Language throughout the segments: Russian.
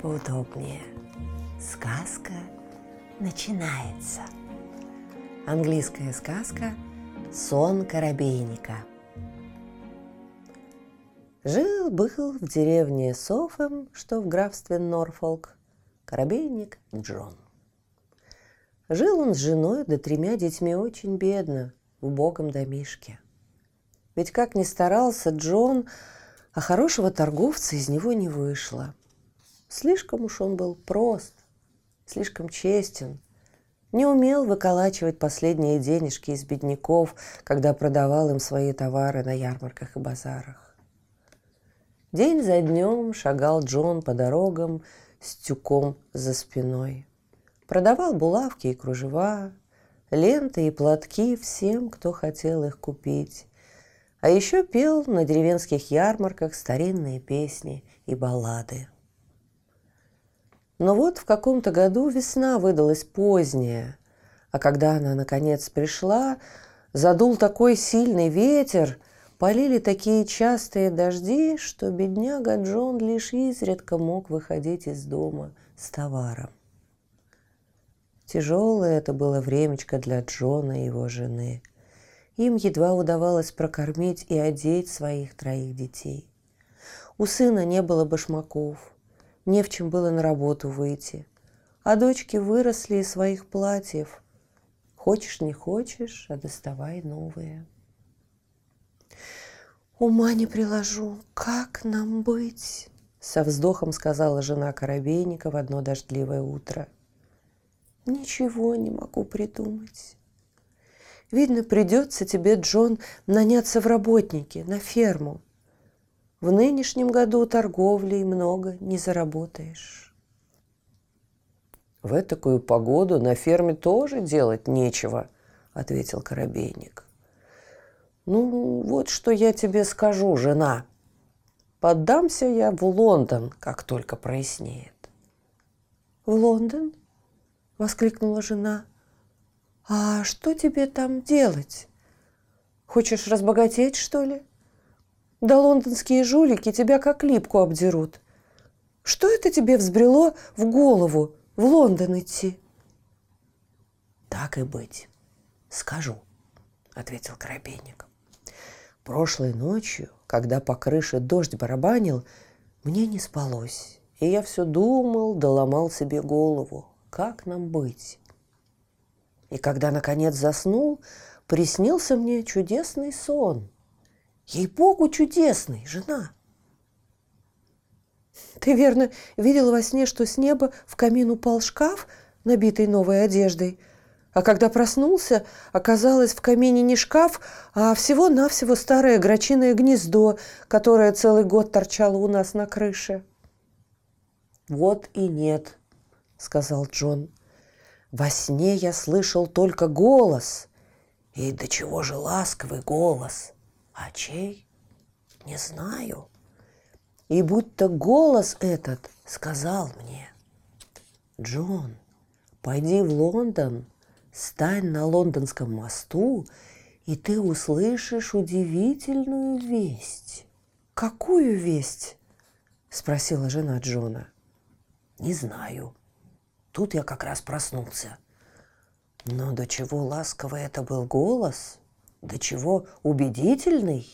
поудобнее. Сказка начинается. Английская сказка «Сон коробейника». Жил-был в деревне Софем, что в графстве Норфолк, коробейник Джон. Жил он с женой да тремя детьми очень бедно, в убогом домишке. Ведь как ни старался Джон, а хорошего торговца из него не вышло – Слишком уж он был прост, слишком честен, не умел выколачивать последние денежки из бедняков, когда продавал им свои товары на ярмарках и базарах. День за днем шагал Джон по дорогам с тюком за спиной. Продавал булавки и кружева, ленты и платки всем, кто хотел их купить. А еще пел на деревенских ярмарках старинные песни и баллады. Но вот в каком-то году весна выдалась поздняя, а когда она наконец пришла, задул такой сильный ветер, полили такие частые дожди, что бедняга Джон лишь изредка мог выходить из дома с товаром. Тяжелое это было времечко для Джона и его жены. Им едва удавалось прокормить и одеть своих троих детей. У сына не было башмаков – не в чем было на работу выйти. А дочки выросли из своих платьев. Хочешь, не хочешь, а доставай новые. «Ума не приложу, как нам быть?» Со вздохом сказала жена Коробейника в одно дождливое утро. «Ничего не могу придумать. Видно, придется тебе, Джон, наняться в работники, на ферму. В нынешнем году торговли много не заработаешь. В такую погоду на ферме тоже делать нечего, ответил Коробейник. Ну, вот что я тебе скажу, жена. Поддамся я в Лондон, как только прояснеет. В Лондон? воскликнула жена. А что тебе там делать? Хочешь разбогатеть, что ли? Да лондонские жулики тебя как липку обдерут. Что это тебе взбрело в голову в Лондон идти? Так и быть. Скажу, ответил Коробейник. Прошлой ночью, когда по крыше дождь барабанил, мне не спалось, и я все думал, доломал себе голову, как нам быть. И когда, наконец, заснул, приснился мне чудесный сон – Ей-богу, чудесный, жена. Ты верно видела во сне, что с неба в камин упал шкаф, набитый новой одеждой, а когда проснулся, оказалось в камине не шкаф, а всего-навсего старое грачиное гнездо, которое целый год торчало у нас на крыше. «Вот и нет», — сказал Джон. «Во сне я слышал только голос. И до чего же ласковый голос!» А чей? Не знаю. И будто голос этот сказал мне, Джон, пойди в Лондон, стань на лондонском мосту, и ты услышишь удивительную весть. Какую весть? спросила жена Джона. Не знаю. Тут я как раз проснулся. Но до чего ласковый это был голос, до чего убедительный.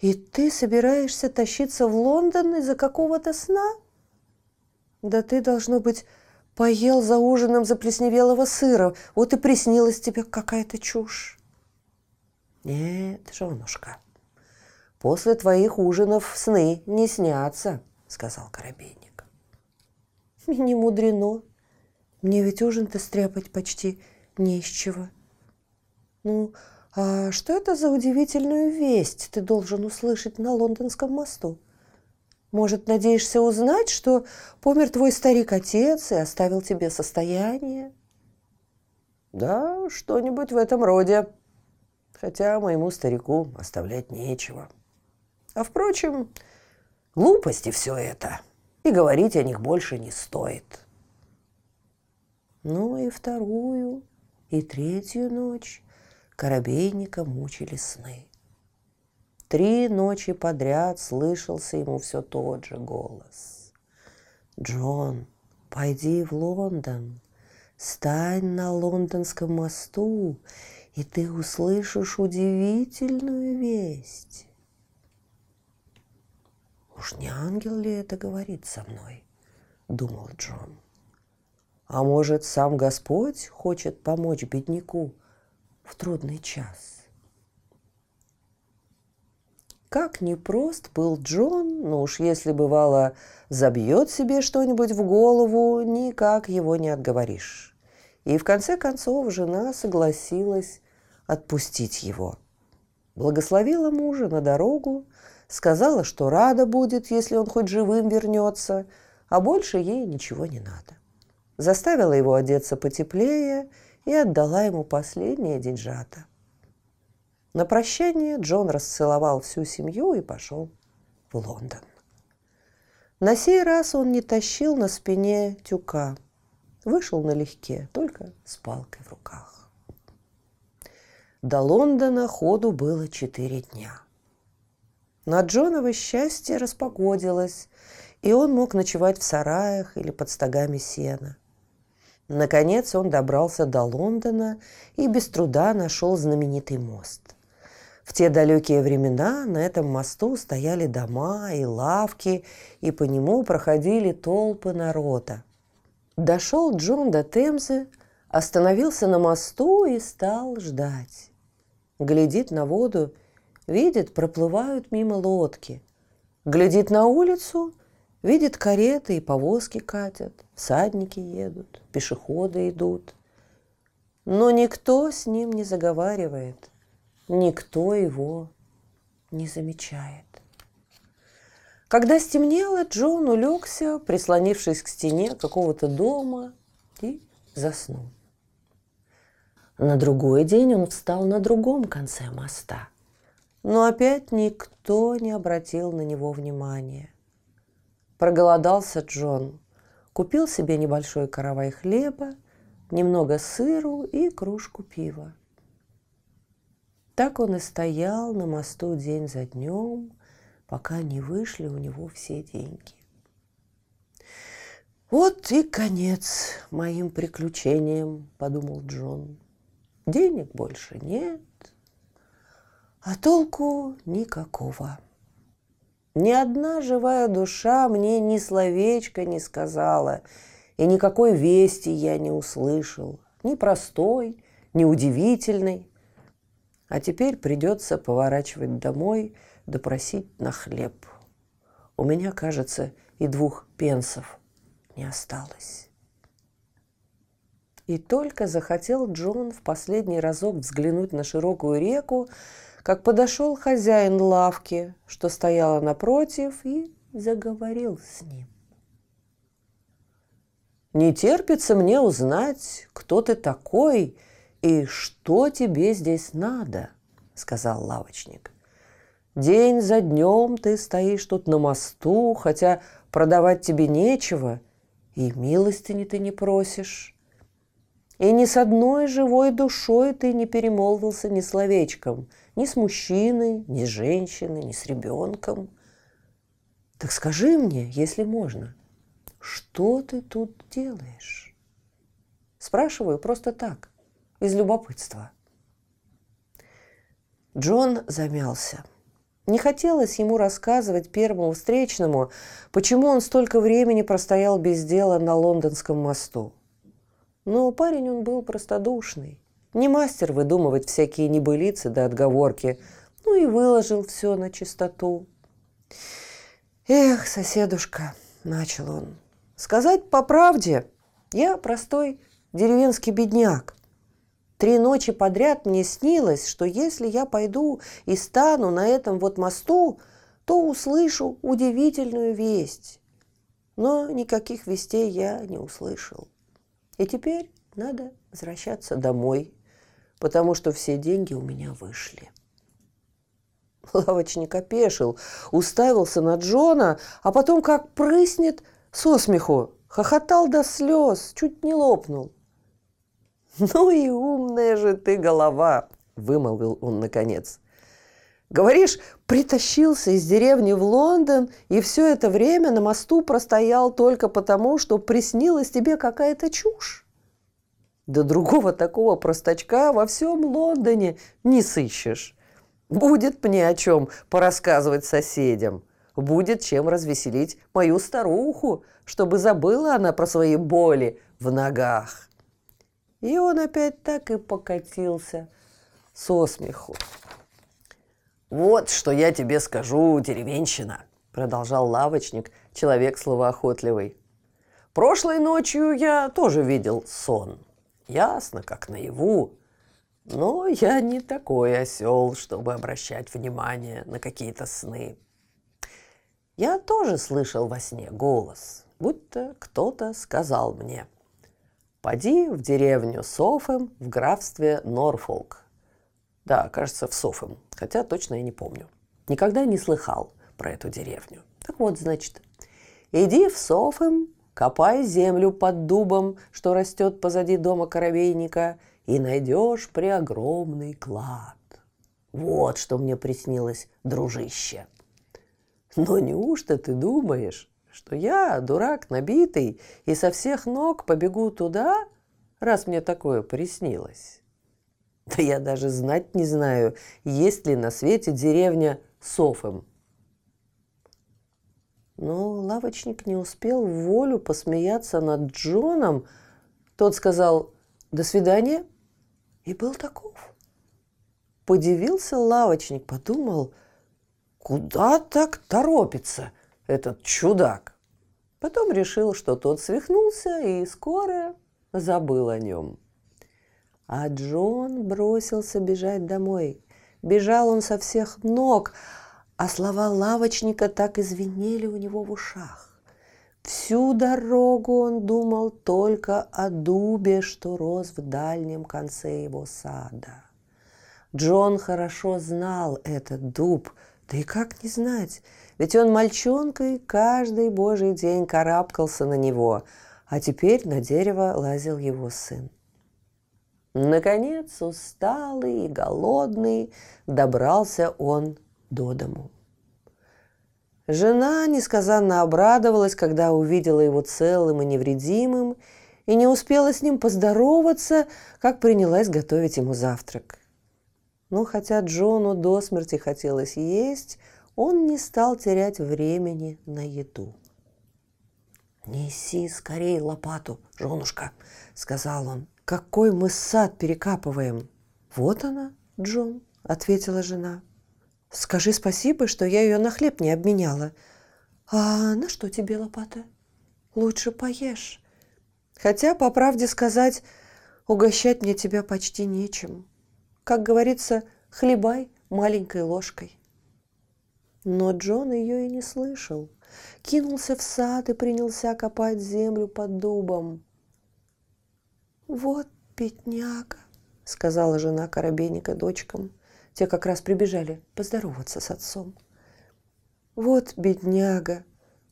И ты собираешься тащиться в Лондон из-за какого-то сна? Да ты, должно быть, поел за ужином заплесневелого сыра, вот и приснилась тебе какая-то чушь. Нет, женушка, после твоих ужинов сны не снятся, сказал Коробейник. Не мудрено. Мне ведь ужин-то стряпать почти не из чего. Ну, а что это за удивительную весть ты должен услышать на лондонском мосту? Может, надеешься узнать, что помер твой старик-отец и оставил тебе состояние? Да, что-нибудь в этом роде. Хотя моему старику оставлять нечего. А впрочем, глупости все это. И говорить о них больше не стоит. Ну и вторую, и третью ночь Коробейника мучили сны. Три ночи подряд слышался ему все тот же голос. «Джон, пойди в Лондон, стань на лондонском мосту, и ты услышишь удивительную весть». «Уж не ангел ли это говорит со мной?» — думал Джон. «А может, сам Господь хочет помочь бедняку в трудный час?» Как непрост был Джон, ну уж если бывало забьет себе что-нибудь в голову, никак его не отговоришь. И в конце концов жена согласилась отпустить его. Благословила мужа на дорогу, сказала, что рада будет, если он хоть живым вернется, а больше ей ничего не надо. Заставила его одеться потеплее и отдала ему последние деньжата. На прощание Джон расцеловал всю семью и пошел в Лондон. На сей раз он не тащил на спине тюка. Вышел налегке, только с палкой в руках. До Лондона ходу было четыре дня. На Джоново счастье распогодилось, и он мог ночевать в сараях или под стогами сена. Наконец он добрался до Лондона и без труда нашел знаменитый мост – в те далекие времена на этом мосту стояли дома и лавки, и по нему проходили толпы народа. Дошел Джон до Темзы, остановился на мосту и стал ждать. Глядит на воду, видит, проплывают мимо лодки. Глядит на улицу, видит кареты и повозки катят, всадники едут, пешеходы идут. Но никто с ним не заговаривает никто его не замечает. Когда стемнело, Джон улегся, прислонившись к стене какого-то дома, и заснул. На другой день он встал на другом конце моста, но опять никто не обратил на него внимания. Проголодался Джон, купил себе небольшой каравай хлеба, немного сыру и кружку пива. Так он и стоял на мосту день за днем, пока не вышли у него все деньги. «Вот и конец моим приключениям», — подумал Джон. «Денег больше нет, а толку никакого. Ни одна живая душа мне ни словечка не сказала, и никакой вести я не услышал, ни простой, ни удивительной. А теперь придется поворачивать домой, допросить на хлеб. У меня, кажется, и двух пенсов не осталось. И только захотел Джон в последний разок взглянуть на широкую реку, как подошел хозяин лавки, что стояла напротив, и заговорил с ним. «Не терпится мне узнать, кто ты такой «И что тебе здесь надо?» – сказал лавочник. «День за днем ты стоишь тут на мосту, хотя продавать тебе нечего, и милостыни ты не просишь. И ни с одной живой душой ты не перемолвился ни словечком, ни с мужчиной, ни с женщиной, ни с ребенком. Так скажи мне, если можно, что ты тут делаешь?» Спрашиваю просто так из любопытства. Джон замялся. Не хотелось ему рассказывать первому встречному, почему он столько времени простоял без дела на лондонском мосту. Но парень он был простодушный, не мастер выдумывать всякие небылицы да отговорки, ну и выложил все на чистоту. «Эх, соседушка», — начал он, — «сказать по правде, я простой деревенский бедняк. Три ночи подряд мне снилось, что если я пойду и стану на этом вот мосту, то услышу удивительную весть. Но никаких вестей я не услышал. И теперь надо возвращаться домой, потому что все деньги у меня вышли. Лавочник опешил, уставился на Джона, а потом, как прыснет, со смеху, хохотал до слез, чуть не лопнул. «Ну и умная же ты голова!» – вымолвил он наконец. «Говоришь, притащился из деревни в Лондон и все это время на мосту простоял только потому, что приснилась тебе какая-то чушь? Да другого такого простачка во всем Лондоне не сыщешь. Будет мне о чем порассказывать соседям. Будет чем развеселить мою старуху, чтобы забыла она про свои боли в ногах. И он опять так и покатился со смеху. «Вот что я тебе скажу, деревенщина», — продолжал лавочник, человек словоохотливый. «Прошлой ночью я тоже видел сон. Ясно, как наяву. Но я не такой осел, чтобы обращать внимание на какие-то сны. Я тоже слышал во сне голос, будто кто-то сказал мне «Поди в деревню Софем в графстве Норфолк». Да, кажется, в Софем, хотя точно я не помню. Никогда не слыхал про эту деревню. Так вот, значит, иди в Софем, копай землю под дубом, что растет позади дома коровейника – и найдешь преогромный клад. Вот что мне приснилось, дружище. Но неужто ты думаешь, что я, дурак набитый, и со всех ног побегу туда, раз мне такое приснилось? Да я даже знать не знаю, есть ли на свете деревня Софем. Но лавочник не успел в волю посмеяться над Джоном. Тот сказал «До свидания» и был таков. Подивился лавочник, подумал, куда так торопится этот чудак. Потом решил, что тот свихнулся и скоро забыл о нем. А Джон бросился бежать домой. Бежал он со всех ног, а слова лавочника так извинели у него в ушах. Всю дорогу он думал только о дубе, что рос в дальнем конце его сада. Джон хорошо знал этот дуб, да и как не знать, ведь он мальчонкой каждый божий день карабкался на него, а теперь на дерево лазил его сын. Наконец, усталый и голодный, добрался он до дому. Жена несказанно обрадовалась, когда увидела его целым и невредимым, и не успела с ним поздороваться, как принялась готовить ему завтрак. Но хотя Джону до смерти хотелось есть, он не стал терять времени на еду. «Неси скорей лопату, женушка», — сказал он. «Какой мы сад перекапываем!» «Вот она, Джон», — ответила жена. Скажи спасибо, что я ее на хлеб не обменяла. А на что тебе лопата? Лучше поешь. Хотя, по правде сказать, угощать мне тебя почти нечем. Как говорится, хлебай маленькой ложкой. Но Джон ее и не слышал. Кинулся в сад и принялся копать землю под дубом. «Вот бедняга», — сказала жена Коробейника дочкам. Те как раз прибежали поздороваться с отцом. Вот бедняга.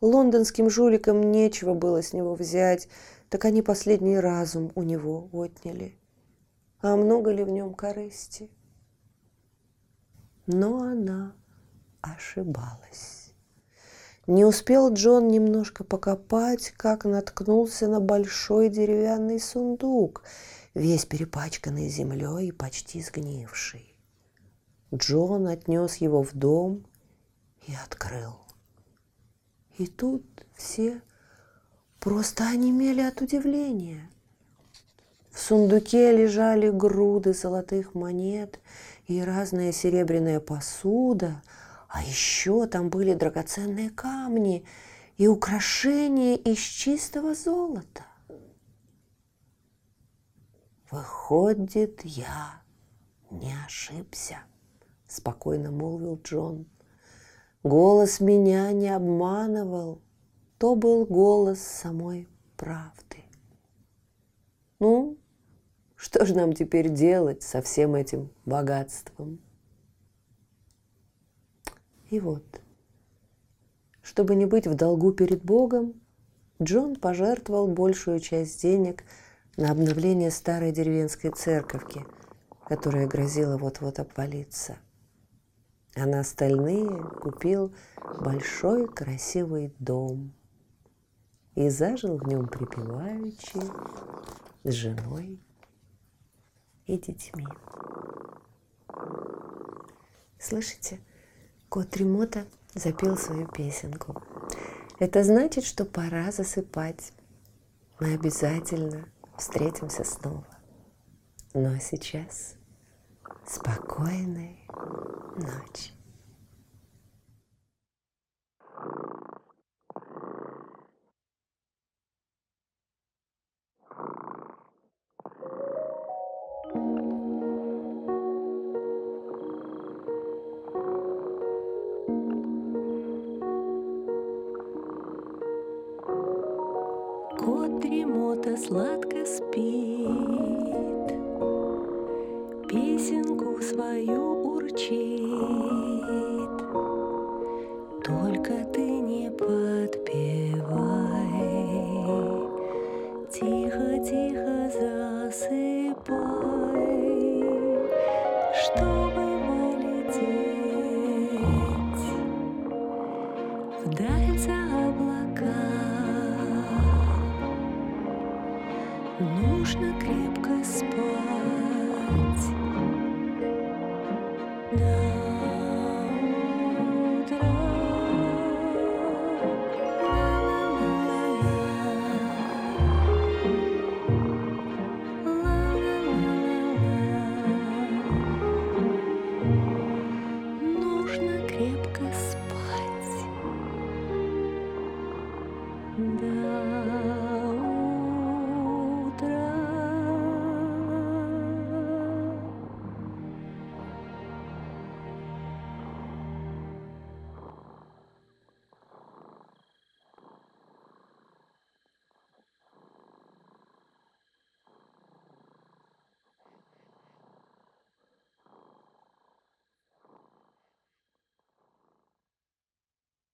Лондонским жуликам нечего было с него взять, так они последний разум у него отняли. А много ли в нем корысти? Но она ошибалась. Не успел Джон немножко покопать, как наткнулся на большой деревянный сундук, весь перепачканный землей и почти сгнивший. Джон отнес его в дом и открыл. И тут все просто онемели от удивления. В сундуке лежали груды золотых монет и разная серебряная посуда, а еще там были драгоценные камни и украшения из чистого золота. Выходит, я не ошибся спокойно молвил Джон. Голос меня не обманывал, то был голос самой правды. Ну, что же нам теперь делать со всем этим богатством? И вот, чтобы не быть в долгу перед Богом, Джон пожертвовал большую часть денег на обновление старой деревенской церковки, которая грозила вот-вот обвалиться. А на остальные купил большой красивый дом и зажил в нем припеваючи с женой и детьми. Слышите, кот Ремота запел свою песенку. Это значит, что пора засыпать. Мы обязательно встретимся снова. Ну а сейчас спокойной ночи. дремота сладко спит, Что